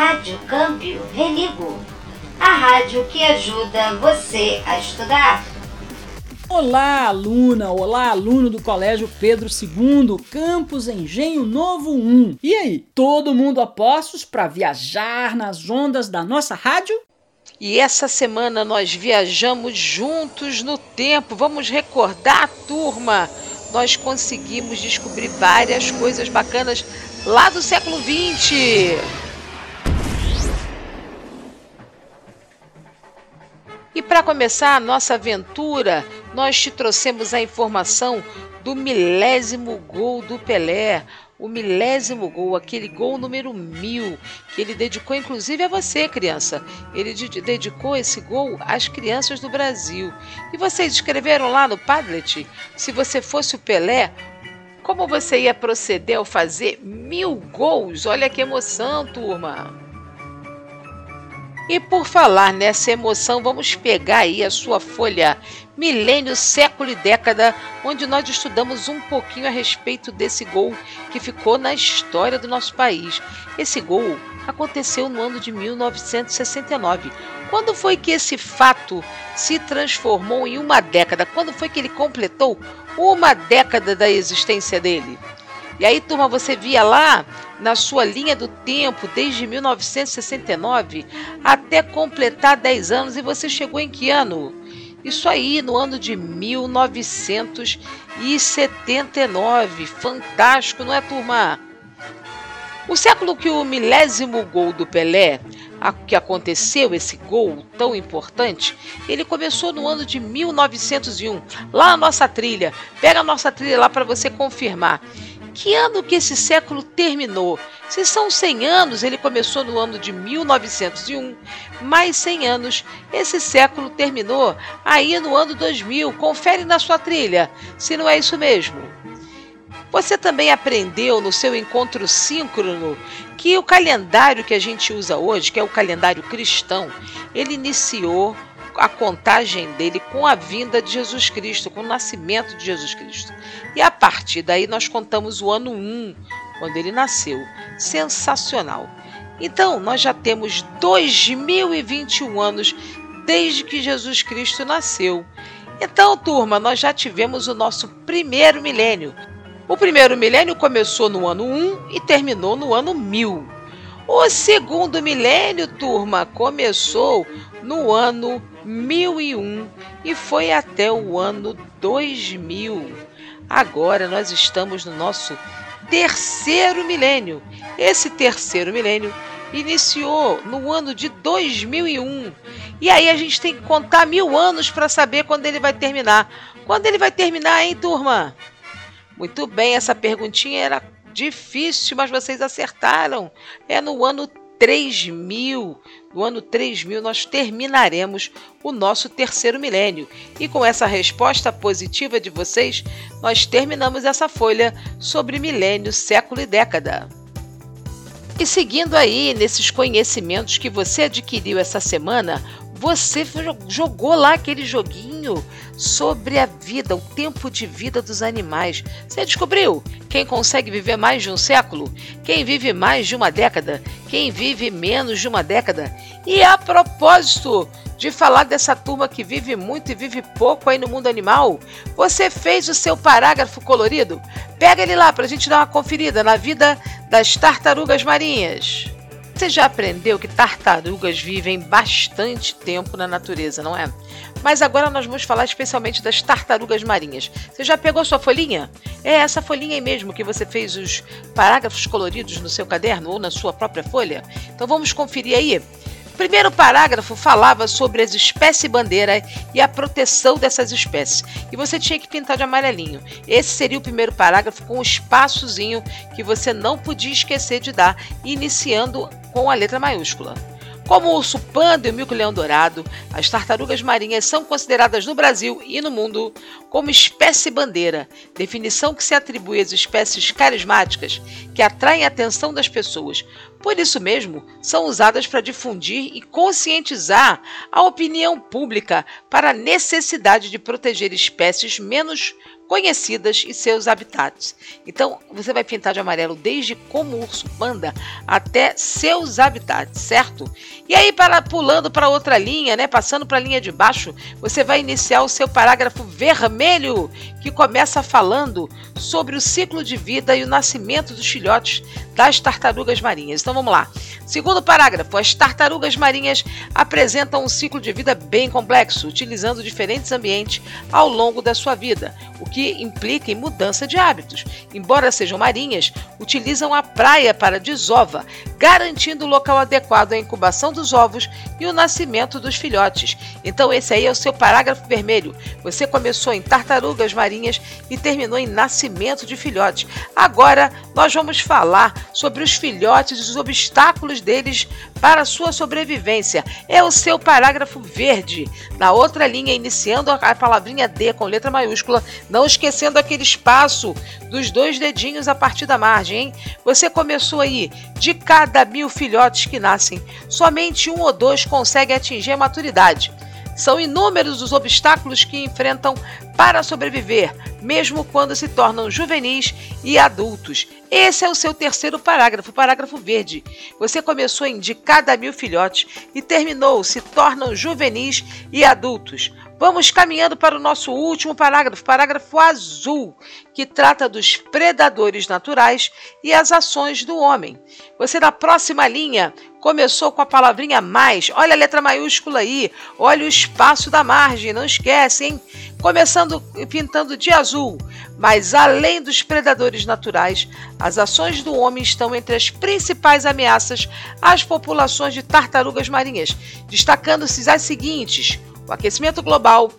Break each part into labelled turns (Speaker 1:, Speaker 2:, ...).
Speaker 1: Rádio Câmbio Religo, a rádio que ajuda você a estudar.
Speaker 2: Olá, aluna! Olá, aluno do Colégio Pedro II, Campus Engenho Novo 1. E aí, todo mundo a postos para viajar nas ondas da nossa rádio?
Speaker 3: E essa semana nós viajamos juntos no tempo. Vamos recordar, turma. Nós conseguimos descobrir várias coisas bacanas lá do século 20. E para começar a nossa aventura, nós te trouxemos a informação do milésimo gol do Pelé, o milésimo gol, aquele gol número mil, que ele dedicou inclusive a você, criança. Ele dedicou esse gol às crianças do Brasil. E vocês escreveram lá no Padlet, se você fosse o Pelé, como você ia proceder ao fazer mil gols? Olha que emoção, turma! E por falar nessa emoção, vamos pegar aí a sua folha Milênio, Século e Década, onde nós estudamos um pouquinho a respeito desse gol que ficou na história do nosso país. Esse gol aconteceu no ano de 1969. Quando foi que esse fato se transformou em uma década? Quando foi que ele completou uma década da existência dele? E aí, turma, você via lá na sua linha do tempo, desde 1969 até completar 10 anos, e você chegou em que ano? Isso aí, no ano de 1979. Fantástico, não é, turma? O século que o milésimo gol do Pelé, a, que aconteceu, esse gol tão importante, ele começou no ano de 1901, lá na nossa trilha. Pega a nossa trilha lá para você confirmar. Que ano que esse século terminou? Se são 100 anos, ele começou no ano de 1901, mais 100 anos, esse século terminou aí no ano 2000. Confere na sua trilha, se não é isso mesmo. Você também aprendeu no seu encontro síncrono que o calendário que a gente usa hoje, que é o calendário cristão, ele iniciou a contagem dele com a vinda de Jesus Cristo, com o nascimento de Jesus Cristo. E a partir daí nós contamos o ano 1, quando ele nasceu. Sensacional. Então, nós já temos 2021 anos desde que Jesus Cristo nasceu. Então, turma, nós já tivemos o nosso primeiro milênio. O primeiro milênio começou no ano 1 e terminou no ano 1000. O segundo milênio, turma, começou no ano 1001 e foi até o ano 2000. Agora nós estamos no nosso terceiro milênio. Esse terceiro milênio iniciou no ano de 2001. E aí a gente tem que contar mil anos para saber quando ele vai terminar. Quando ele vai terminar, hein, turma? Muito bem, essa perguntinha era difícil, mas vocês acertaram. É no ano 3000. No ano 3000, nós terminaremos o nosso terceiro milênio. E com essa resposta positiva de vocês, nós terminamos essa folha sobre milênio, século e década. E seguindo aí nesses conhecimentos que você adquiriu essa semana, você jogou lá aquele joguinho sobre a vida, o tempo de vida dos animais. Você descobriu quem consegue viver mais de um século? Quem vive mais de uma década? Quem vive menos de uma década? E a propósito de falar dessa turma que vive muito e vive pouco aí no mundo animal, você fez o seu parágrafo colorido? Pega ele lá para a gente dar uma conferida na vida das tartarugas marinhas. Você já aprendeu que tartarugas vivem bastante tempo na natureza, não é? Mas agora nós vamos falar especialmente das tartarugas marinhas. Você já pegou sua folhinha? É essa folhinha aí mesmo que você fez os parágrafos coloridos no seu caderno ou na sua própria folha? Então vamos conferir aí primeiro parágrafo falava sobre as espécies bandeira e a proteção dessas espécies. E você tinha que pintar de amarelinho. Esse seria o primeiro parágrafo com um espaçozinho que você não podia esquecer de dar, iniciando com a letra maiúscula. Como o urso panda e o mico-leão dourado, as tartarugas marinhas são consideradas no Brasil e no mundo como espécie bandeira, definição que se atribui às espécies carismáticas que atraem a atenção das pessoas. Por isso mesmo, são usadas para difundir e conscientizar a opinião pública para a necessidade de proteger espécies menos conhecidas e seus habitats. Então, você vai pintar de amarelo desde como urso panda até seus habitats, certo? E aí, para pulando para outra linha, né, passando para a linha de baixo, você vai iniciar o seu parágrafo vermelho, que começa falando sobre o ciclo de vida e o nascimento dos filhotes das tartarugas marinhas. Então vamos lá. Segundo parágrafo, as tartarugas marinhas apresentam um ciclo de vida bem complexo, utilizando diferentes ambientes ao longo da sua vida, o que implica em mudança de hábitos. Embora sejam marinhas, utilizam a praia para desova, garantindo o local adequado à incubação dos ovos e o nascimento dos filhotes. Então esse aí é o seu parágrafo vermelho. Você começou em tartarugas marinhas e terminou em nascimento de filhotes. Agora nós vamos falar sobre os filhotes e os obstáculos deles para sua sobrevivência. É o seu parágrafo verde. Na outra linha, iniciando a palavrinha D com letra maiúscula, não esquecendo aquele espaço dos dois dedinhos a partir da margem, hein? Você começou aí. De cada mil filhotes que nascem, somente um ou dois conseguem atingir a maturidade. São inúmeros os obstáculos que enfrentam para sobreviver, mesmo quando se tornam juvenis e adultos. Esse é o seu terceiro parágrafo, parágrafo verde. Você começou em de cada mil filhotes e terminou se tornam juvenis e adultos. Vamos caminhando para o nosso último parágrafo, parágrafo azul, que trata dos predadores naturais e as ações do homem. Você, na próxima linha, começou com a palavrinha mais. Olha a letra maiúscula aí, olha o espaço da margem, não esquece, hein? Começando pintando de azul. Mas além dos predadores naturais, as ações do homem estão entre as principais ameaças às populações de tartarugas marinhas, destacando-se as seguintes: o aquecimento global,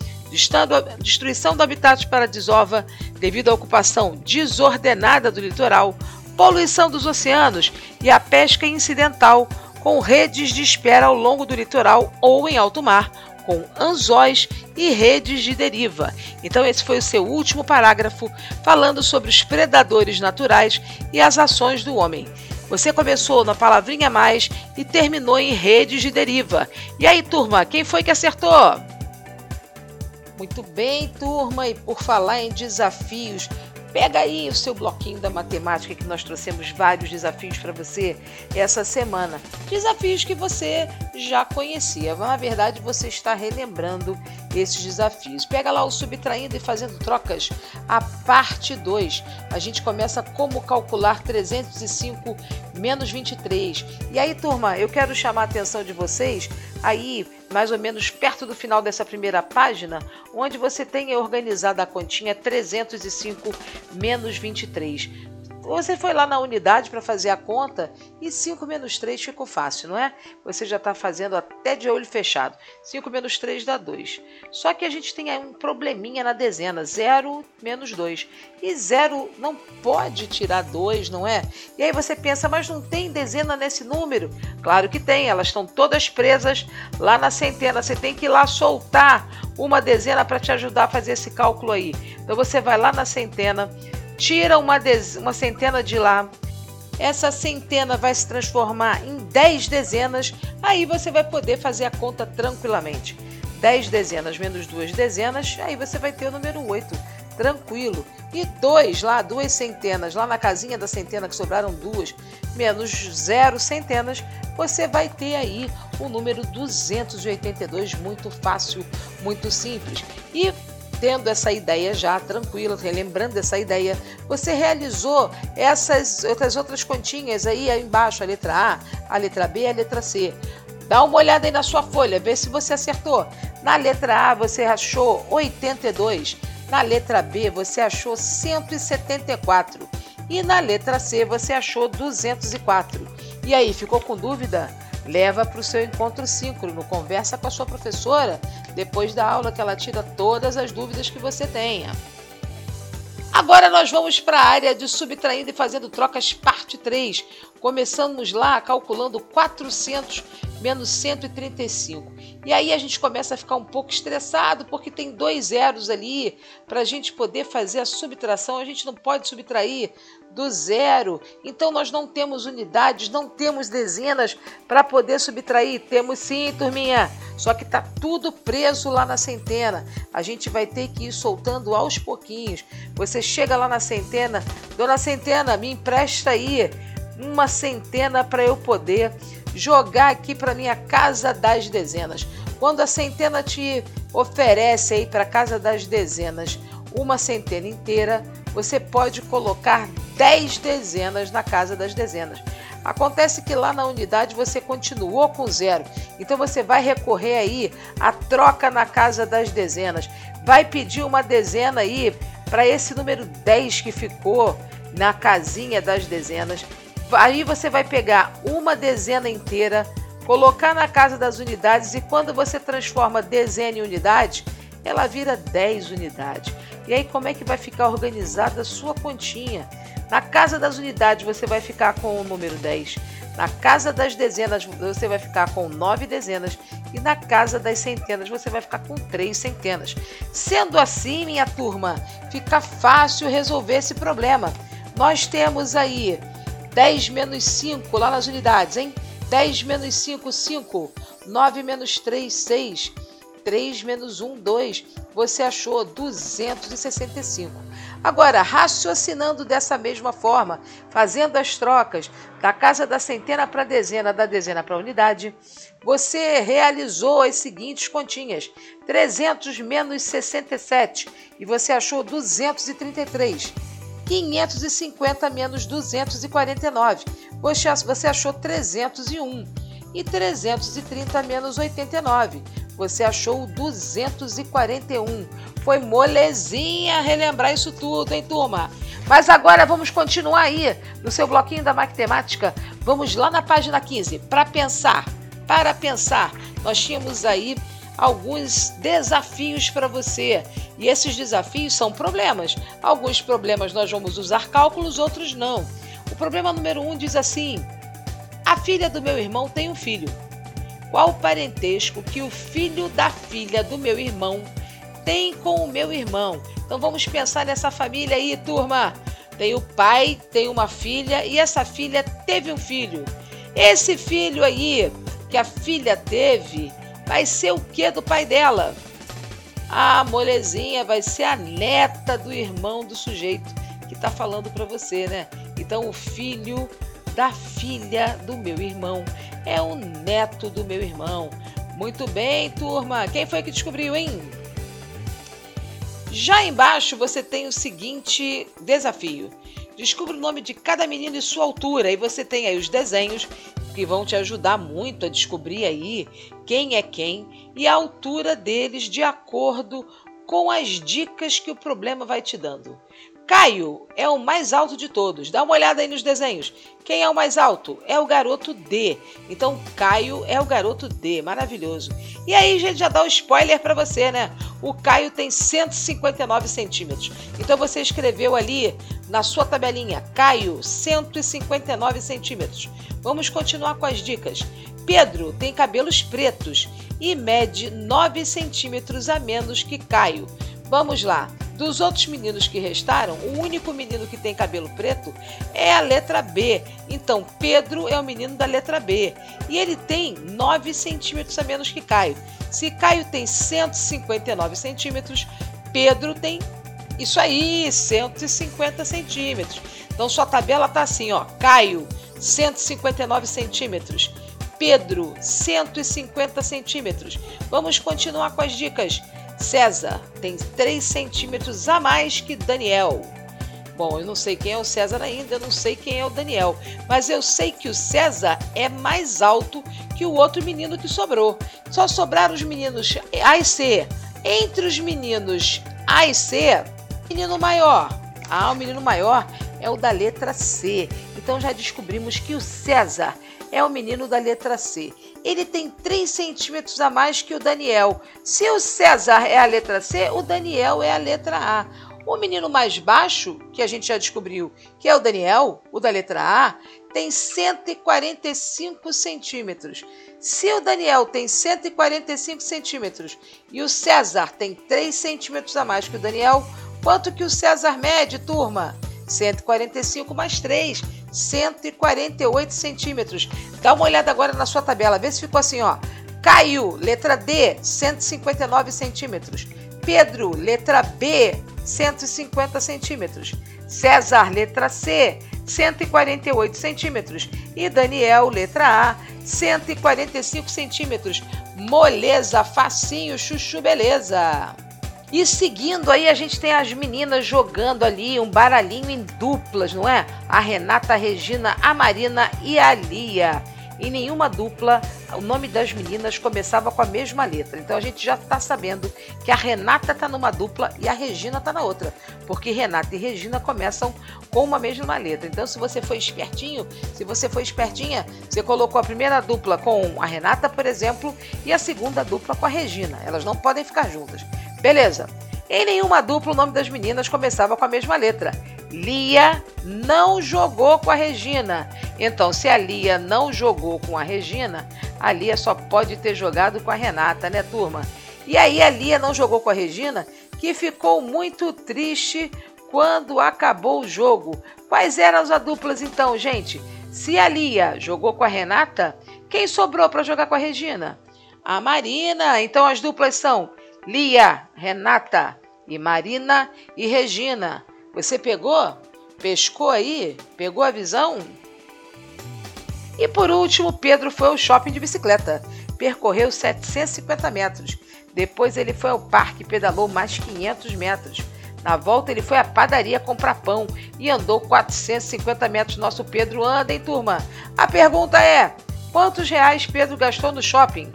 Speaker 3: destruição do habitat para desova devido à ocupação desordenada do litoral, poluição dos oceanos e a pesca incidental com redes de espera ao longo do litoral ou em alto mar, com anzóis e redes de deriva. Então, esse foi o seu último parágrafo falando sobre os predadores naturais e as ações do homem. Você começou na palavrinha mais e terminou em redes de deriva. E aí, turma, quem foi que acertou? Muito bem, turma, e por falar em desafios, Pega aí o seu bloquinho da matemática que nós trouxemos vários desafios para você essa semana. Desafios que você já conhecia, mas na verdade você está relembrando esses desafios. Pega lá o subtraindo e fazendo trocas, a parte 2. A gente começa como calcular 305 menos 23. E aí, turma, eu quero chamar a atenção de vocês aí mais ou menos perto do final dessa primeira página, onde você tem organizado a continha 305 menos 23. Você foi lá na unidade para fazer a conta e 5 menos 3 ficou fácil, não é? Você já está fazendo até de olho fechado. 5 menos 3 dá 2. Só que a gente tem aí um probleminha na dezena: 0 menos 2. E 0 não pode tirar 2, não é? E aí você pensa, mas não tem dezena nesse número? Claro que tem, elas estão todas presas lá na centena. Você tem que ir lá soltar uma dezena para te ajudar a fazer esse cálculo aí. Então você vai lá na centena tira uma, uma centena de lá, essa centena vai se transformar em 10 dezenas, aí você vai poder fazer a conta tranquilamente. 10 dezenas menos duas dezenas, aí você vai ter o número 8, tranquilo. E 2 lá, duas centenas, lá na casinha da centena que sobraram duas, menos zero centenas, você vai ter aí o número 282, muito fácil, muito simples. E tendo essa ideia já tranquila, relembrando essa ideia, você realizou essas outras outras continhas aí, aí embaixo, a letra A, a letra B, a letra C. Dá uma olhada aí na sua folha, vê se você acertou. Na letra A você achou 82, na letra B você achou 174 e na letra C você achou 204. E aí, ficou com dúvida? Leva para o seu encontro síncrono, conversa com a sua professora depois da aula que ela tira todas as dúvidas que você tenha. Agora nós vamos para a área de subtraindo e fazendo trocas parte 3. Começamos lá calculando 400 menos 135. E aí a gente começa a ficar um pouco estressado, porque tem dois zeros ali, para a gente poder fazer a subtração, a gente não pode subtrair do zero. Então nós não temos unidades, não temos dezenas para poder subtrair. Temos sim, turminha. Só que está tudo preso lá na centena. A gente vai ter que ir soltando aos pouquinhos. Você chega lá na centena, dona Centena, me empresta aí uma centena para eu poder jogar aqui para minha casa das dezenas. Quando a centena te oferece aí para casa das dezenas uma centena inteira, você pode colocar 10 dezenas na casa das dezenas. Acontece que lá na unidade você continuou com zero, então você vai recorrer aí à troca na casa das dezenas. Vai pedir uma dezena aí para esse número 10 que ficou na casinha das dezenas. Aí você vai pegar uma dezena inteira, colocar na casa das unidades e quando você transforma dezena em unidade, ela vira 10 unidades. E aí como é que vai ficar organizada a sua continha? Na casa das unidades você vai ficar com o número 10. Na casa das dezenas você vai ficar com 9 dezenas e na casa das centenas você vai ficar com 3 centenas. Sendo assim, minha turma, fica fácil resolver esse problema. Nós temos aí 10 menos 5 lá nas unidades, hein? 10 menos 5, 5. 9 menos 3, 6. 3 menos 1, 2. Você achou 265. Agora, raciocinando dessa mesma forma, fazendo as trocas da casa da centena para dezena, da dezena para unidade, você realizou as seguintes continhas: 300 menos 67 e você achou 233. 550 menos 249. Você, achou 301. E 330 menos 89. Você achou 241. Foi molezinha relembrar isso tudo, hein, turma? Mas agora vamos continuar aí no seu bloquinho da matemática. Vamos lá na página 15 para pensar. Para pensar, nós tínhamos aí alguns desafios para você. E esses desafios são problemas. Alguns problemas nós vamos usar cálculos, outros não. O problema número um diz assim: A filha do meu irmão tem um filho. Qual o parentesco que o filho da filha do meu irmão tem com o meu irmão? Então vamos pensar nessa família aí, turma. Tem o pai, tem uma filha e essa filha teve um filho. Esse filho aí que a filha teve vai ser o que do pai dela? A molezinha vai ser a neta do irmão do sujeito que está falando para você, né? Então, o filho da filha do meu irmão é o neto do meu irmão. Muito bem, turma. Quem foi que descobriu, hein? Já embaixo você tem o seguinte desafio. Descubra o nome de cada menino e sua altura. E você tem aí os desenhos que vão te ajudar muito a descobrir aí quem é quem e a altura deles de acordo com as dicas que o problema vai te dando. Caio é o mais alto de todos. Dá uma olhada aí nos desenhos. Quem é o mais alto? É o garoto D. Então, Caio é o garoto D. Maravilhoso. E aí, gente, já dá o um spoiler para você, né? O Caio tem 159 centímetros. Então, você escreveu ali na sua tabelinha, Caio, 159 centímetros. Vamos continuar com as dicas. Pedro tem cabelos pretos e mede 9 centímetros a menos que Caio. Vamos lá. Dos outros meninos que restaram, o único menino que tem cabelo preto é a letra B. Então, Pedro é o menino da letra B. E ele tem 9 centímetros a menos que Caio. Se Caio tem 159 centímetros, Pedro tem isso aí, 150 centímetros. Então, sua tabela tá assim, ó. Caio, 159 centímetros. Pedro, 150 centímetros. Vamos continuar com as dicas. César tem 3 centímetros a mais que Daniel. Bom, eu não sei quem é o César ainda, eu não sei quem é o Daniel, mas eu sei que o César é mais alto que o outro menino que sobrou. Só sobraram os meninos A e C. Entre os meninos A e C, menino maior. Ah, o menino maior é o da letra C. Então já descobrimos que o César é o menino da letra C. Ele tem 3 centímetros a mais que o Daniel. Se o César é a letra C, o Daniel é a letra A. O menino mais baixo, que a gente já descobriu que é o Daniel, o da letra A, tem 145 centímetros. Se o Daniel tem 145 centímetros e o César tem 3 centímetros a mais que o Daniel, quanto que o César mede, turma? 145 mais 3, 148 centímetros. Dá uma olhada agora na sua tabela, vê se ficou assim, ó. Caio, letra D, 159 centímetros. Pedro, letra B, 150 centímetros. César, letra C, 148 centímetros. E Daniel, letra A, 145 centímetros. Moleza, facinho, chuchu, beleza. E seguindo aí, a gente tem as meninas jogando ali um baralhinho em duplas, não é? A Renata, a Regina, a Marina e a Lia. Em nenhuma dupla, o nome das meninas começava com a mesma letra. Então a gente já está sabendo que a Renata está numa dupla e a Regina está na outra. Porque Renata e Regina começam com uma mesma letra. Então, se você foi espertinho, se você foi espertinha, você colocou a primeira dupla com a Renata, por exemplo, e a segunda dupla com a Regina. Elas não podem ficar juntas. Beleza. Em nenhuma dupla o nome das meninas começava com a mesma letra. Lia não jogou com a Regina. Então, se a Lia não jogou com a Regina, a Lia só pode ter jogado com a Renata, né, turma? E aí a Lia não jogou com a Regina, que ficou muito triste quando acabou o jogo. Quais eram as duplas então, gente? Se a Lia jogou com a Renata, quem sobrou para jogar com a Regina? A Marina. Então as duplas são Lia, Renata e Marina e Regina. Você pegou? Pescou aí? Pegou a visão? E por último, Pedro foi ao shopping de bicicleta. Percorreu 750 metros. Depois ele foi ao parque e pedalou mais 500 metros. Na volta ele foi à padaria comprar pão e andou 450 metros. Nosso Pedro anda, hein, turma? A pergunta é: quantos reais Pedro gastou no shopping?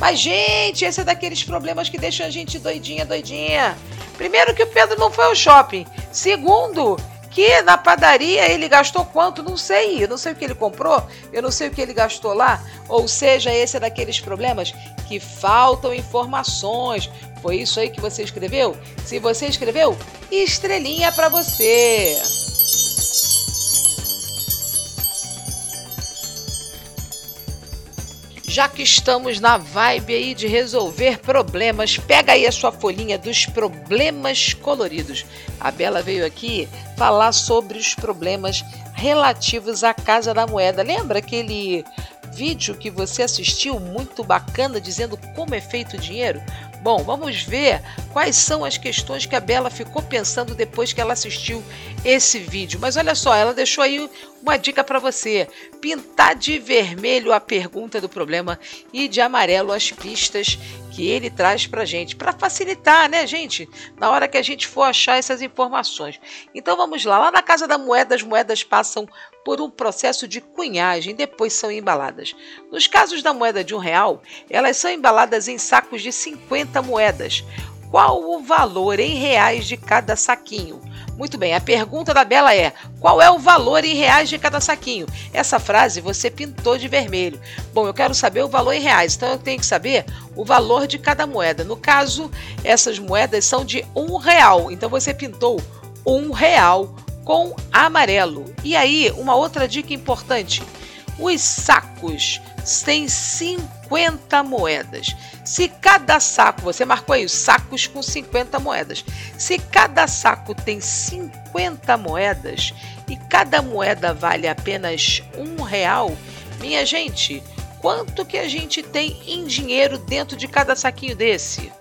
Speaker 3: Mas, gente, esse é daqueles problemas que deixam a gente doidinha, doidinha. Primeiro, que o Pedro não foi ao shopping. Segundo, que na padaria ele gastou quanto? Não sei. Eu não sei o que ele comprou, eu não sei o que ele gastou lá. Ou seja, esse é daqueles problemas que faltam informações. Foi isso aí que você escreveu? Se você escreveu, estrelinha para você. Já que estamos na vibe aí de resolver problemas, pega aí a sua folhinha dos problemas coloridos. A Bela veio aqui falar sobre os problemas relativos à Casa da Moeda. Lembra aquele vídeo que você assistiu muito bacana dizendo como é feito o dinheiro? Bom, vamos ver quais são as questões que a Bela ficou pensando depois que ela assistiu esse vídeo. Mas olha só, ela deixou aí uma dica para você: pintar de vermelho a pergunta do problema e de amarelo as pistas que ele traz para gente, para facilitar, né, gente, na hora que a gente for achar essas informações. Então vamos lá, lá na Casa da Moeda, as moedas passam por um processo de cunhagem, depois são embaladas. Nos casos da moeda de um real, elas são embaladas em sacos de 50 moedas. Qual o valor em reais de cada saquinho? Muito bem, a pergunta da Bela é: qual é o valor em reais de cada saquinho? Essa frase você pintou de vermelho. Bom, eu quero saber o valor em reais, então eu tenho que saber o valor de cada moeda. No caso, essas moedas são de um real, então você pintou um real com amarelo. E aí, uma outra dica importante: os sacos têm 50 moedas. Se cada saco, você marcou aí os sacos com 50 moedas. Se cada saco tem 50 moedas e cada moeda vale apenas um real, minha gente, quanto que a gente tem em dinheiro dentro de cada saquinho desse?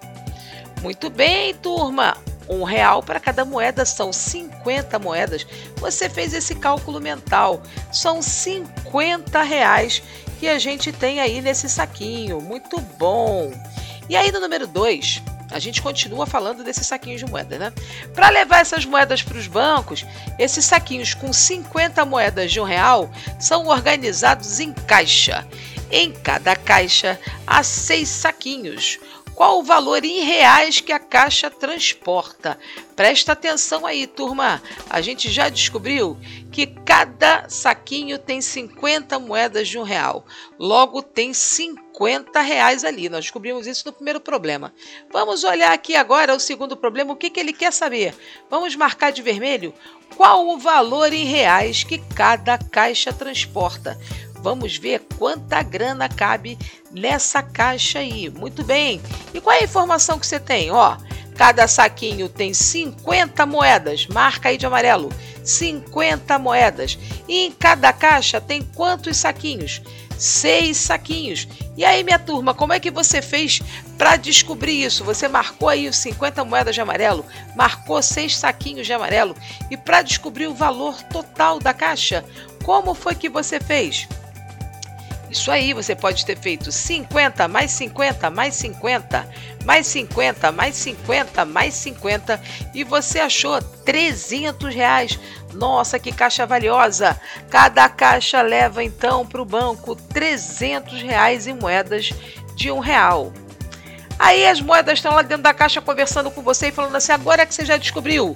Speaker 3: Muito bem, turma um real para cada moeda, são 50 moedas. Você fez esse cálculo mental. São 50 reais que a gente tem aí nesse saquinho. Muito bom. E aí no número 2, a gente continua falando desses saquinhos de moeda, né? Para levar essas moedas para os bancos, esses saquinhos com 50 moedas de um real são organizados em caixa. Em cada caixa há seis saquinhos. Qual o valor em reais que a caixa transporta? Presta atenção aí, turma. A gente já descobriu que cada saquinho tem 50 moedas de um real. Logo, tem 50 reais ali. Nós descobrimos isso no primeiro problema. Vamos olhar aqui agora o segundo problema. O que, que ele quer saber? Vamos marcar de vermelho qual o valor em reais que cada caixa transporta. Vamos ver quanta grana cabe nessa caixa aí. Muito bem. E qual é a informação que você tem? Ó, cada saquinho tem 50 moedas. Marca aí de amarelo. 50 moedas. E em cada caixa tem quantos saquinhos? Seis saquinhos. E aí, minha turma, como é que você fez para descobrir isso? Você marcou aí os 50 moedas de amarelo, marcou seis saquinhos de amarelo. E para descobrir o valor total da caixa, como foi que você fez? Isso aí, você pode ter feito 50 mais 50 mais 50 mais 50 mais 50 mais 50 e você achou 300 reais. Nossa, que caixa valiosa! Cada caixa leva então para o banco 300 reais em moedas de um real. Aí as moedas estão lá dentro da caixa conversando com você e falando assim: agora que você já descobriu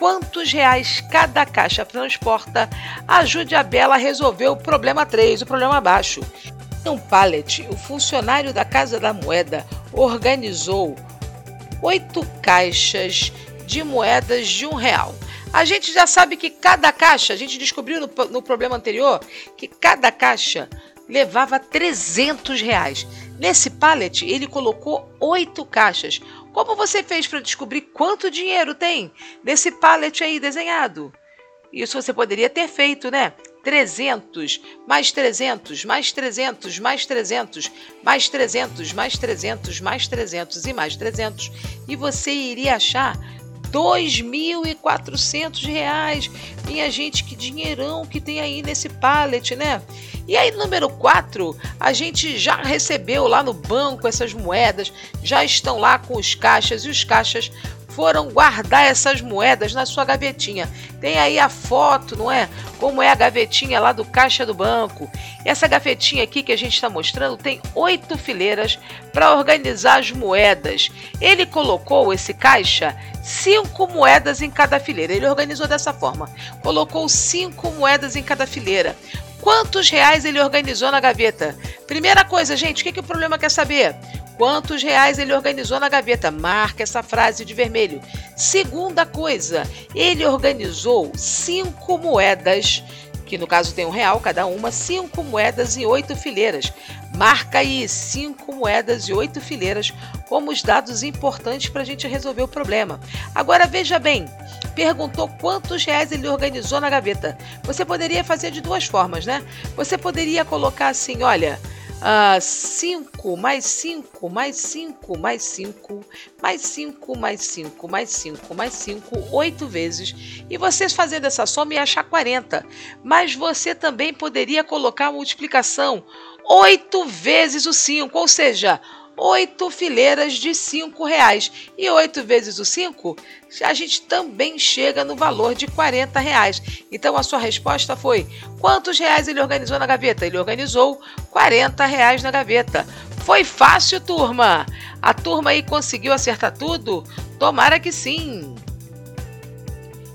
Speaker 3: quantos reais cada caixa transporta, ajude a Bela a resolver o problema 3, o problema abaixo. Em um pallet, o funcionário da Casa da Moeda organizou oito caixas de moedas de um real. A gente já sabe que cada caixa, a gente descobriu no, no problema anterior, que cada caixa levava 300 reais. Nesse pallet, ele colocou oito caixas. Como você fez para descobrir quanto dinheiro tem nesse pallet aí desenhado? Isso você poderia ter feito, né? 300, mais 300, mais 300, mais 300, mais 300, mais 300, mais 300 e mais 300. E você iria achar 2.400 reais. Minha gente, que dinheirão que tem aí nesse pallet, né? E aí, número 4, a gente já recebeu lá no banco essas moedas, já estão lá com os caixas e os caixas foram guardar essas moedas na sua gavetinha. Tem aí a foto, não é? Como é a gavetinha lá do caixa do banco. Essa gavetinha aqui que a gente está mostrando tem oito fileiras para organizar as moedas. Ele colocou esse caixa cinco moedas em cada fileira. Ele organizou dessa forma: colocou cinco moedas em cada fileira. Quantos reais ele organizou na gaveta? Primeira coisa, gente, o que, que o problema quer saber? Quantos reais ele organizou na gaveta? Marca essa frase de vermelho. Segunda coisa, ele organizou cinco moedas, que no caso tem um real cada uma, cinco moedas e oito fileiras. Marca aí cinco moedas e oito fileiras como os dados importantes para a gente resolver o problema. Agora veja bem, perguntou quantos reais ele organizou na gaveta. Você poderia fazer de duas formas, né? Você poderia colocar assim, olha. 5 uh, mais 5 mais 5 mais 5 mais 5 mais 5 mais 5 mais 5, 8 vezes. E você fazendo essa soma ia achar 40. Mas você também poderia colocar a multiplicação 8 vezes o 5, ou seja, oito fileiras de cinco reais. E oito vezes o cinco, a gente também chega no valor de 40 reais. Então a sua resposta foi: quantos reais ele organizou na gaveta? Ele organizou 40 reais na gaveta. Foi fácil, turma? A turma aí conseguiu acertar tudo? Tomara que sim.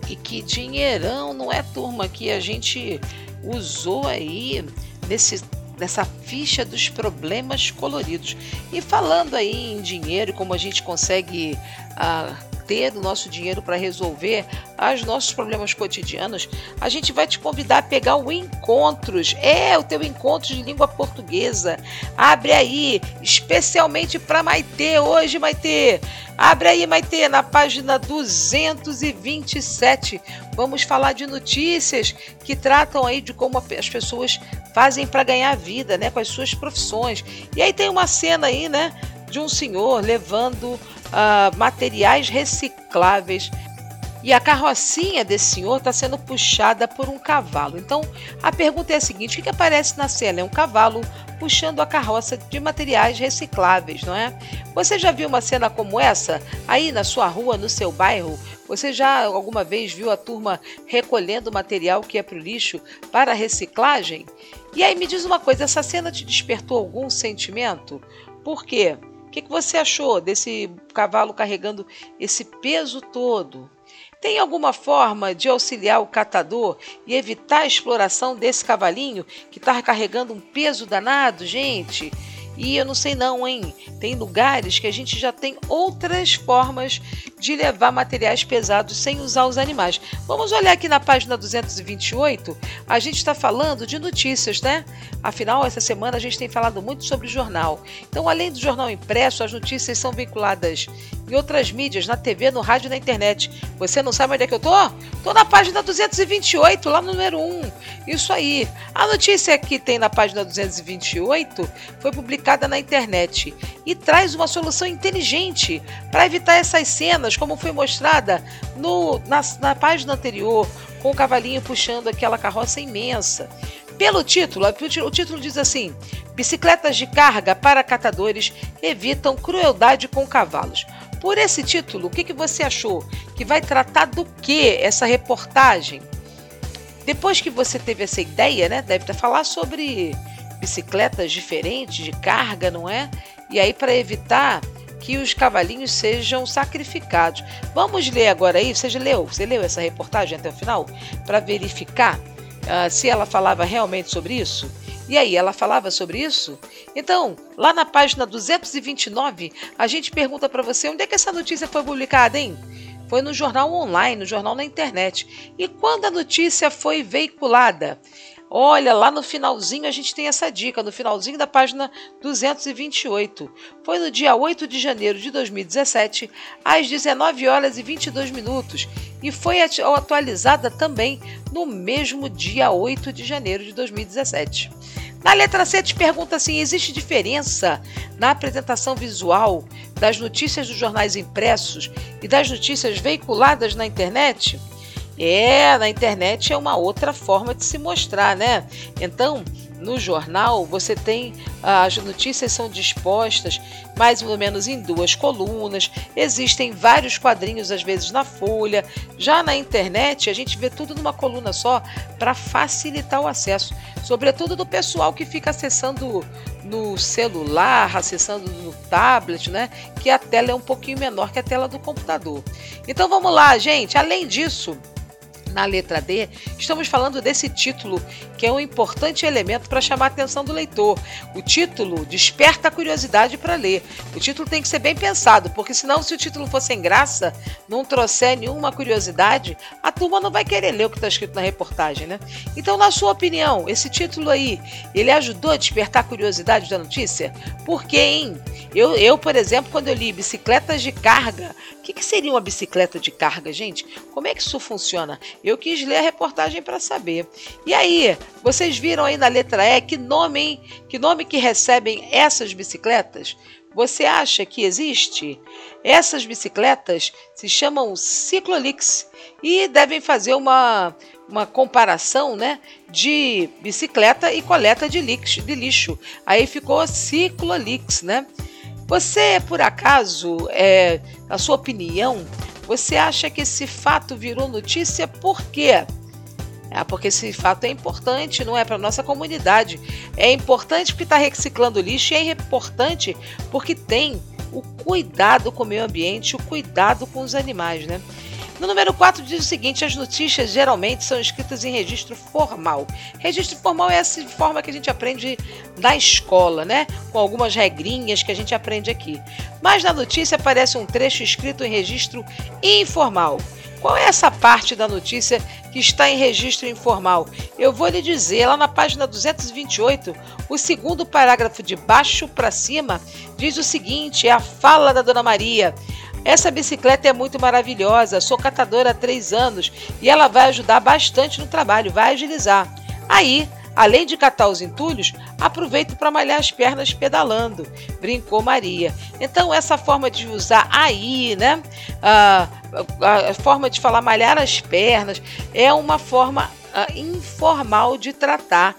Speaker 3: E que dinheirão, não é, turma, que a gente usou aí nesse dessa ficha dos problemas coloridos. E falando aí em dinheiro, como a gente consegue ah, ter o nosso dinheiro para resolver os nossos problemas cotidianos, a gente vai te convidar a pegar o Encontros. É o teu encontro de língua portuguesa. Abre aí, especialmente para Maitê hoje, Maitê. Abre aí, Maitê, na página 227. Vamos falar de notícias que tratam aí de como as pessoas fazem para ganhar vida, né, com as suas profissões. E aí tem uma cena aí, né, de um senhor levando uh, materiais recicláveis e a carrocinha desse senhor está sendo puxada por um cavalo. Então a pergunta é a seguinte: o que, aparece na cena? É um cavalo puxando a carroça de materiais recicláveis, não é? Você já viu uma cena como essa aí na sua rua, no seu bairro? Você já alguma vez viu a turma recolhendo material que é para o lixo para reciclagem? E aí me diz uma coisa: essa cena te despertou algum sentimento? Por quê? Que, que você achou desse cavalo carregando esse peso todo? Tem alguma forma de auxiliar o catador e evitar a exploração desse cavalinho que está carregando um peso danado, gente? E eu não sei não, hein? Tem lugares que a gente já tem outras formas de levar materiais pesados sem usar os animais. Vamos olhar aqui na página 228. A gente está falando de notícias, né? Afinal, essa semana a gente tem falado muito sobre jornal. Então, além do jornal impresso, as notícias são vinculadas em outras mídias, na TV, no rádio e na internet. Você não sabe onde é que eu tô? Tô na página 228, lá no número 1. Isso aí. A notícia que tem na página 228 foi publicada na internet e traz uma solução inteligente para evitar essas cenas, como foi mostrada no, na, na página anterior, com o cavalinho puxando aquela carroça imensa. Pelo título, o título diz assim: Bicicletas de carga para catadores evitam crueldade com cavalos. Por esse título, o que, que você achou? Que vai tratar do que essa reportagem? Depois que você teve essa ideia, né? Deve falar sobre bicicletas diferentes de carga, não é? E aí, para evitar que os cavalinhos sejam sacrificados. Vamos ler agora aí. Você leu? Você leu essa reportagem até o final? Para verificar uh, se ela falava realmente sobre isso? E aí, ela falava sobre isso? Então, lá na página 229, a gente pergunta para você onde é que essa notícia foi publicada, hein? Foi no jornal online, no jornal na internet. E quando a notícia foi veiculada? Olha, lá no finalzinho a gente tem essa dica, no finalzinho da página 228. Foi no dia 8 de janeiro de 2017, às 19 horas e 22 minutos, e foi atualizada também no mesmo dia 8 de janeiro de 2017. Na letra C te pergunta assim: existe diferença na apresentação visual das notícias dos jornais impressos e das notícias veiculadas na internet? É, na internet é uma outra forma de se mostrar, né? Então, no jornal você tem as notícias são dispostas mais ou menos em duas colunas, existem vários quadrinhos às vezes na folha. Já na internet a gente vê tudo numa coluna só para facilitar o acesso, sobretudo do pessoal que fica acessando no celular, acessando no tablet, né? Que a tela é um pouquinho menor que a tela do computador. Então vamos lá, gente. Além disso, na letra D, estamos falando desse título, que é um importante elemento para chamar a atenção do leitor. O título desperta a curiosidade para ler. O título tem que ser bem pensado, porque senão, se o título for sem graça, não trouxer nenhuma curiosidade, a turma não vai querer ler o que está escrito na reportagem, né? Então, na sua opinião, esse título aí, ele ajudou a despertar a curiosidade da notícia? Por quê, hein? Eu, eu, por exemplo, quando eu li bicicletas de carga, o que, que seria uma bicicleta de carga, gente? Como é que isso funciona? Eu quis ler a reportagem para saber. E aí, vocês viram aí na letra E que nome? Que nome que recebem essas bicicletas? Você acha que existe? Essas bicicletas se chamam Ciclolix e devem fazer uma, uma comparação né, de bicicleta e coleta de lixo, de lixo. Aí ficou Ciclolix, né? Você, por acaso, é, na sua opinião, você acha que esse fato virou notícia por quê? É porque esse fato é importante, não é para nossa comunidade. É importante porque está reciclando lixo e é importante porque tem o cuidado com o meio ambiente, o cuidado com os animais, né? No número 4 diz o seguinte: as notícias geralmente são escritas em registro formal. Registro formal é essa forma que a gente aprende na escola, né? Com algumas regrinhas que a gente aprende aqui. Mas na notícia aparece um trecho escrito em registro informal. Qual é essa parte da notícia que está em registro informal? Eu vou lhe dizer, lá na página 228, o segundo parágrafo de baixo para cima diz o seguinte: é a fala da Dona Maria. Essa bicicleta é muito maravilhosa, sou catadora há três anos e ela vai ajudar bastante no trabalho, vai agilizar. Aí, além de catar os entulhos, aproveito para malhar as pernas pedalando, brincou Maria. Então, essa forma de usar aí, né? A, a, a forma de falar malhar as pernas é uma forma a, informal de tratar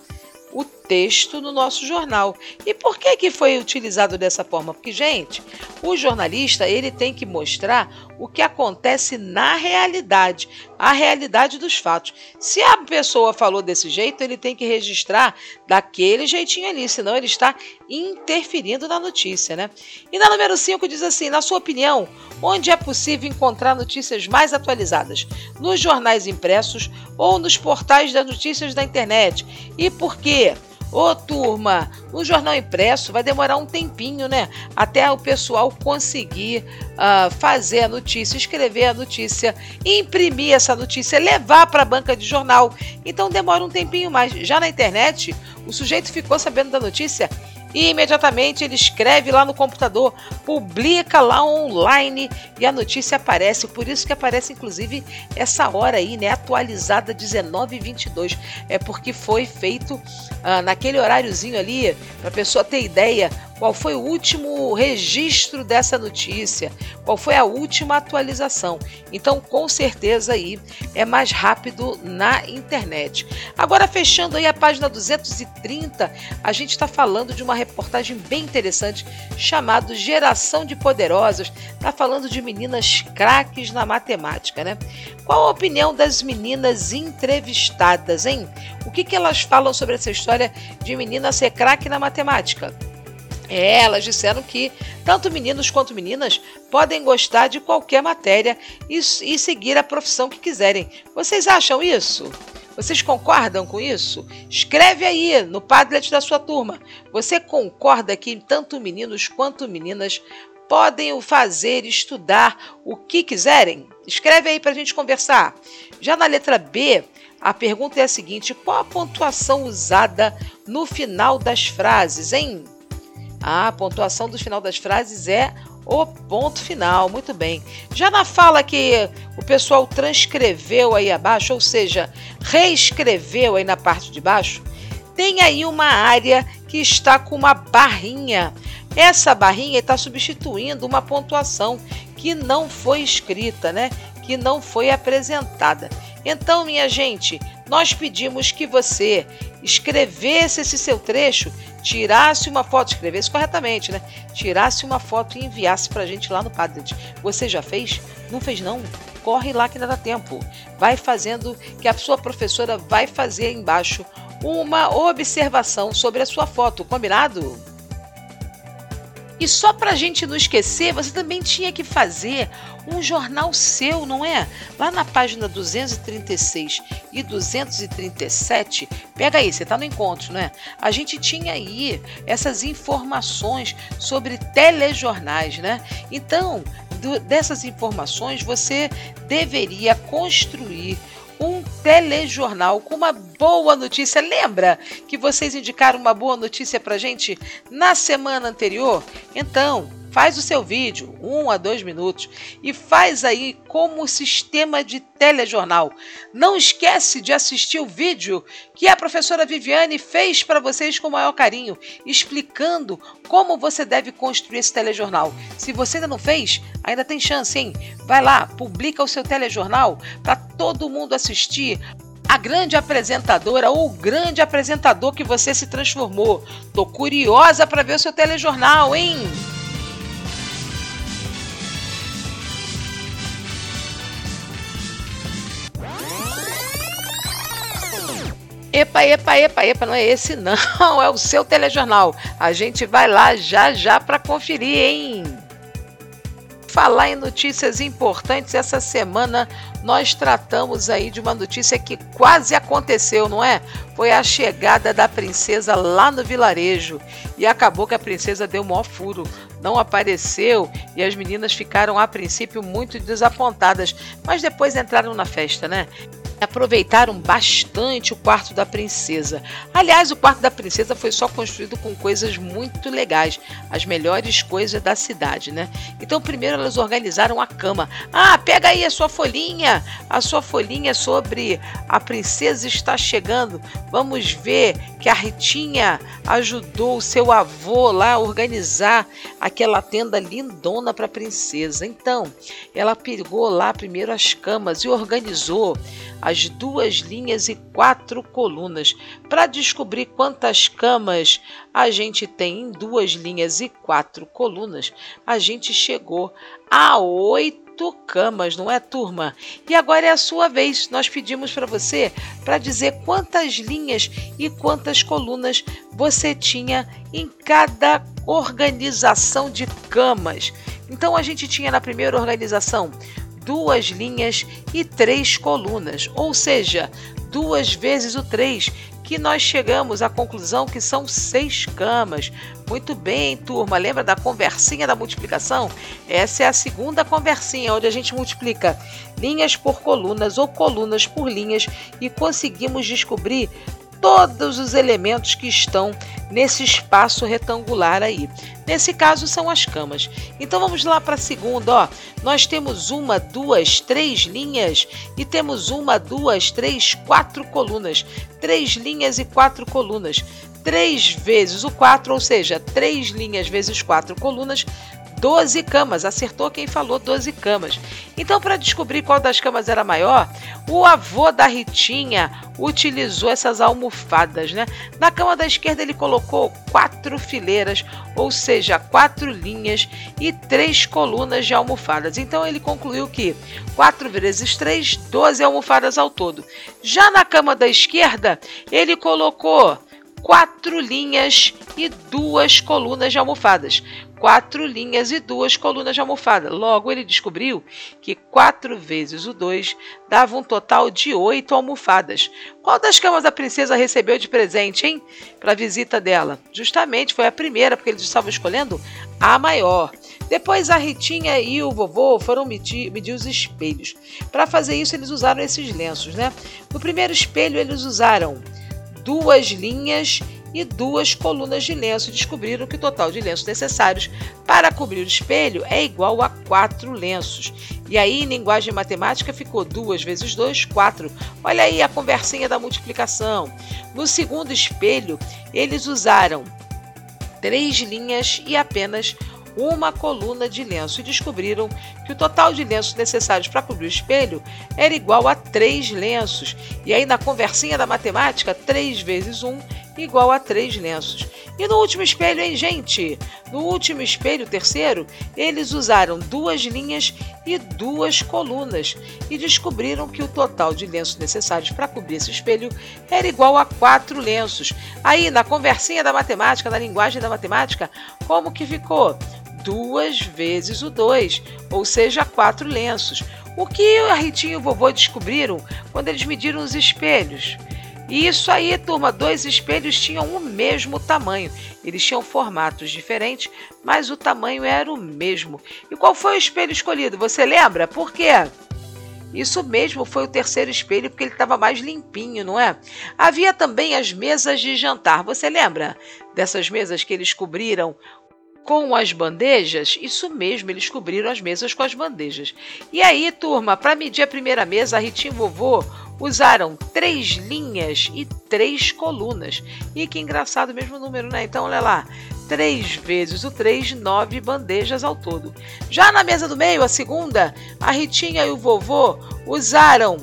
Speaker 3: o texto no nosso jornal. E por que que foi utilizado dessa forma? Porque, gente, o jornalista ele tem que mostrar o que acontece na realidade, a realidade dos fatos. Se a pessoa falou desse jeito, ele tem que registrar daquele jeitinho ali, senão ele está interferindo na notícia, né? E na número 5 diz assim: na sua opinião, onde é possível encontrar notícias mais atualizadas? Nos jornais impressos ou nos portais das notícias da internet? E por quê? Ô turma, o jornal impresso vai demorar um tempinho, né? Até o pessoal conseguir uh, fazer a notícia, escrever a notícia, imprimir essa notícia, levar para a banca de jornal. Então demora um tempinho mais. Já na internet, o sujeito ficou sabendo da notícia e imediatamente ele escreve lá no computador, publica lá online e a notícia aparece. Por isso que aparece inclusive essa hora aí, né, atualizada 19:22. É porque foi feito ah, naquele horáriozinho ali, para a pessoa ter ideia qual foi o último registro dessa notícia, qual foi a última atualização. Então, com certeza aí é mais rápido na internet. Agora, fechando aí a página 230, a gente está falando de uma reportagem bem interessante chamado Geração de Poderosas. Está falando de meninas craques na matemática, né? Qual a opinião das meninas entrevistadas, hein? O que, que elas falam sobre essa história de menina ser craque na matemática? É, elas disseram que tanto meninos quanto meninas podem gostar de qualquer matéria e, e, seguir a profissão que quiserem. Vocês acham isso? Vocês concordam com isso? Escreve aí no Padlet da sua turma. Você concorda que tanto meninos quanto meninas podem fazer, estudar o que quiserem? Escreve aí para a gente conversar. Já na letra B, a pergunta é a seguinte: qual a pontuação usada no final das frases, hein? A pontuação do final das frases é o ponto final. Muito bem. Já na fala que o pessoal transcreveu aí abaixo, ou seja, reescreveu aí na parte de baixo, tem aí uma área que está com uma barrinha. Essa barrinha está substituindo uma pontuação que não foi escrita, né? Que não foi apresentada. Então, minha gente, nós pedimos que você escrevesse esse seu trecho, tirasse uma foto, escrevesse corretamente, né? Tirasse uma foto e enviasse para a gente lá no Padlet. Você já fez? Não fez não? Corre lá que ainda dá tempo. Vai fazendo que a sua professora vai fazer embaixo uma observação sobre a sua foto, combinado? E só para a gente não esquecer, você também tinha que fazer um jornal seu, não é? Lá na página 236 e 237, pega aí, você está no encontro, não é? A gente tinha aí essas informações sobre telejornais, né? Então, do, dessas informações, você deveria construir um telejornal com uma boa notícia. Lembra que vocês indicaram uma boa notícia para gente na semana anterior? Então, faz o seu vídeo, um a dois minutos, e faz aí como sistema de telejornal. Não esquece de assistir o vídeo que a professora Viviane fez para vocês com o maior carinho, explicando como você deve construir esse telejornal. Se você ainda não fez, ainda tem chance, hein? Vai lá, publica o seu telejornal para todo mundo assistir a grande apresentadora ou o grande apresentador que você se transformou. Tô curiosa para ver o seu telejornal, hein? Epa, epa, epa, epa, não é esse não, é o seu telejornal. A gente vai lá já já para conferir, hein? Falar em notícias importantes, essa semana nós tratamos aí de uma notícia que quase aconteceu, não é? Foi a chegada da princesa lá no vilarejo e acabou que a princesa deu o maior furo, não apareceu e as meninas ficaram a princípio muito desapontadas, mas depois entraram na festa, né? Aproveitaram bastante o quarto da princesa. Aliás, o quarto da princesa foi só construído com coisas muito legais, as melhores coisas da cidade, né? Então, primeiro elas organizaram a cama. Ah, pega aí a sua folhinha, a sua folhinha sobre a princesa está chegando. Vamos ver que a Ritinha ajudou o seu avô lá a organizar aquela tenda lindona para a princesa. Então, ela pegou lá primeiro as camas e organizou as duas linhas e quatro colunas. Para descobrir quantas camas a gente tem em duas linhas e quatro colunas, a gente chegou a oito camas, não é, turma? E agora é a sua vez. Nós pedimos para você para dizer quantas linhas e quantas colunas você tinha em cada organização de camas. Então a gente tinha na primeira organização duas linhas e três colunas, ou seja, duas vezes o três, que nós chegamos à conclusão que são seis camas. Muito bem, turma. Lembra da conversinha da multiplicação? Essa é a segunda conversinha, onde a gente multiplica linhas por colunas ou colunas por linhas e conseguimos descobrir todos os elementos que estão nesse espaço retangular aí. Nesse caso são as camas. Então vamos lá para a segunda, ó. Nós temos uma, duas, três linhas e temos uma, duas, três, quatro colunas. Três linhas e quatro colunas. Três vezes o quatro, ou seja, três linhas vezes quatro colunas 12 camas. Acertou quem falou 12 camas. Então, para descobrir qual das camas era maior, o avô da Ritinha utilizou essas almofadas, né? Na cama da esquerda ele colocou quatro fileiras, ou seja, quatro linhas e três colunas de almofadas. Então ele concluiu que 4 vezes 3, 12 almofadas ao todo. Já na cama da esquerda, ele colocou quatro linhas e duas colunas de almofadas quatro linhas e duas colunas de almofada. Logo, ele descobriu que quatro vezes o dois dava um total de oito almofadas. Qual das camas a princesa recebeu de presente, hein? Para a visita dela? Justamente foi a primeira, porque eles estavam escolhendo a maior. Depois a Ritinha e o vovô foram medir, medir os espelhos. Para fazer isso, eles usaram esses lenços, né? No primeiro espelho, eles usaram duas linhas e duas colunas de lenço. Descobriram que o total de lenços necessários para cobrir o espelho é igual a quatro lenços. E aí, em linguagem matemática, ficou 2 vezes 2, 4. Olha aí a conversinha da multiplicação. No segundo espelho, eles usaram três linhas e apenas uma coluna de lenço e descobriram que o total de lenços necessários para cobrir o espelho era igual a três lenços. E aí, na conversinha da matemática, 3 vezes 1 igual a três lenços. E no último espelho, hein, gente? No último espelho, terceiro, eles usaram duas linhas e duas colunas e descobriram que o total de lenços necessários para cobrir esse espelho era igual a quatro lenços. Aí, na conversinha da matemática, na linguagem da matemática, como que ficou? Duas vezes o dois, ou seja, quatro lenços. O que a Ritinha e o vovô descobriram quando eles mediram os espelhos? Isso aí, turma, dois espelhos tinham o mesmo tamanho. Eles tinham formatos diferentes, mas o tamanho era o mesmo. E qual foi o espelho escolhido? Você lembra? Por quê? Isso mesmo foi o terceiro espelho porque ele estava mais limpinho, não é? Havia também as mesas de jantar. Você lembra dessas mesas que eles cobriram com as bandejas? Isso mesmo, eles cobriram as mesas com as bandejas. E aí, turma, para medir a primeira mesa, a Ritinho Vovô usaram três linhas e três colunas. E que engraçado mesmo número, né? Então, olha lá. 3 vezes o 3, 9 bandejas ao todo. Já na mesa do meio, a segunda, a Ritinha e o vovô usaram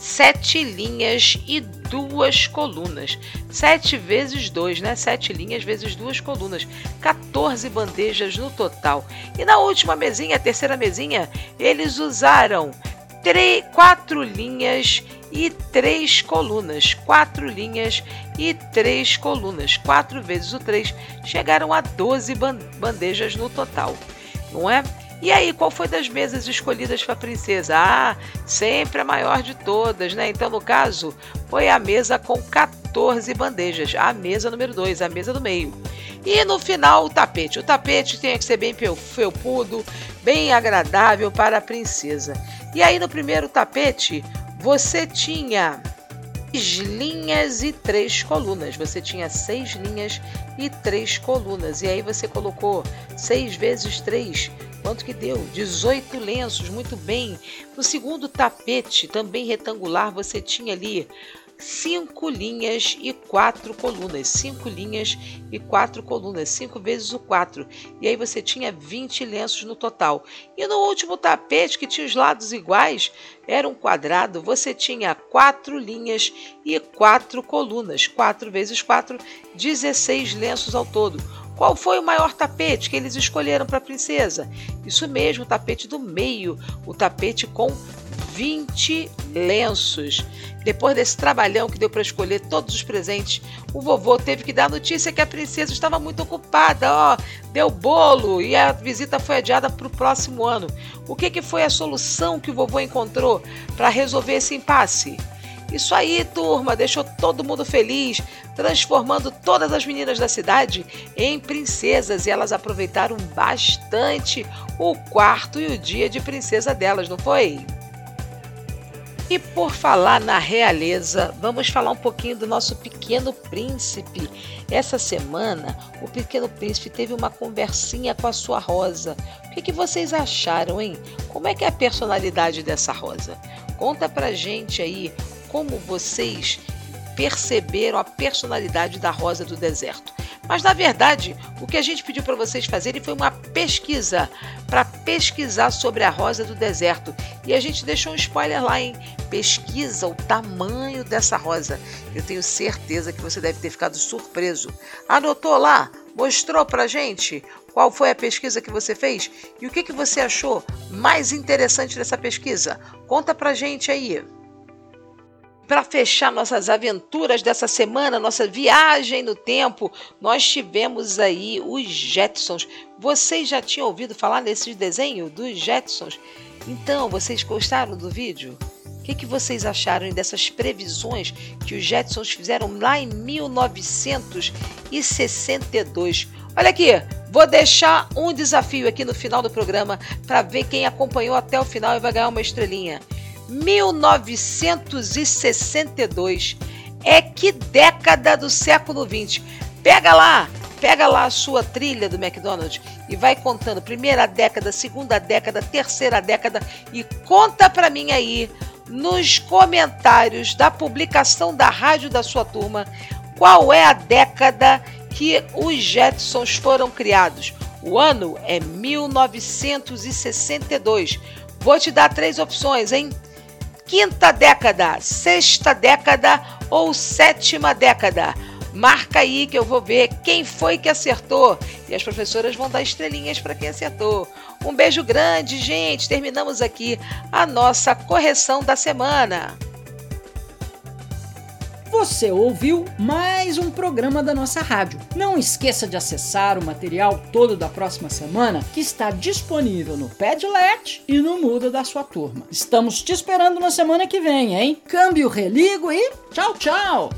Speaker 3: sete linhas e duas colunas. Sete vezes dois, né? Sete linhas vezes duas colunas. 14 bandejas no total. E na última mesinha, terceira mesinha, eles usaram três, quatro linhas e três colunas. Quatro linhas e três colunas. Quatro vezes o três chegaram a 12 bandejas no total, não é? E aí, qual foi das mesas escolhidas para a princesa? Ah, sempre a maior de todas, né? Então, no caso, foi a mesa com 14 bandejas. A mesa número 2, a mesa do meio. E no final, o tapete. O tapete tem que ser bem felpudo, bem agradável para a princesa. E aí, no primeiro tapete, você tinha linhas e três colunas. Você tinha seis linhas e três colunas. E aí você colocou seis vezes três Quanto que deu? 18 lenços, muito bem. No segundo tapete, também retangular, você tinha ali cinco linhas e quatro colunas. Cinco linhas e quatro colunas. Cinco vezes o quatro. E aí você tinha 20 lenços no total. E no último tapete, que tinha os lados iguais, era um quadrado, você tinha quatro linhas e quatro colunas. Quatro vezes quatro, 16 lenços ao todo. Qual foi o maior tapete que eles escolheram para a princesa? Isso mesmo, o tapete do meio, o tapete com 20 lenços. Depois desse trabalhão que deu para escolher todos os presentes, o vovô teve que dar notícia que a princesa estava muito ocupada, ó, deu bolo e a visita foi adiada para o próximo ano. O que, que foi a solução que o vovô encontrou para resolver esse impasse? Isso aí, turma, deixou todo mundo feliz, transformando todas as meninas da cidade em princesas e elas aproveitaram bastante o quarto e o dia de princesa delas, não foi? E por falar na realeza, vamos falar um pouquinho do nosso pequeno príncipe. Essa semana, o pequeno príncipe teve uma conversinha com a sua rosa. O que, que vocês acharam, hein? Como é que é a personalidade dessa rosa? Conta pra gente aí como vocês perceberam a personalidade da rosa do deserto. Mas na verdade, o que a gente pediu para vocês fazerem foi uma pesquisa para pesquisar sobre a rosa do deserto. E a gente deixou um spoiler lá, hein? Pesquisa o tamanho dessa rosa. Eu tenho certeza que você deve ter ficado surpreso. Anotou lá? Mostrou pra gente qual foi a pesquisa que você fez e o que, que você achou mais interessante dessa pesquisa? Conta pra gente aí para fechar nossas aventuras dessa semana, nossa viagem no tempo, nós tivemos aí os Jetsons. Vocês já tinham ouvido falar nesse desenho dos Jetsons? Então, vocês gostaram do vídeo? O que, que vocês acharam dessas previsões que os Jetsons fizeram lá em 1962? Olha aqui, vou deixar um desafio aqui no final do programa para ver quem acompanhou até o final e vai ganhar uma estrelinha. 1962. É que década do século 20. Pega lá, pega lá a sua trilha do McDonald's e vai contando primeira década, segunda década, terceira década e conta para mim aí nos comentários da publicação da rádio da sua turma qual é a década que os Jetsons foram criados. O ano é 1962. Vou te dar três opções, hein? Quinta década, sexta década ou sétima década. Marca aí que eu vou ver quem foi que acertou. E as professoras vão dar estrelinhas para quem acertou. Um beijo grande, gente. Terminamos aqui a nossa correção da semana.
Speaker 2: Você ouviu mais um programa da nossa rádio. Não esqueça de acessar o material todo da próxima semana que está disponível no Padlet e no Muda da sua turma. Estamos te esperando na semana que vem, hein? Câmbio, religo e tchau, tchau!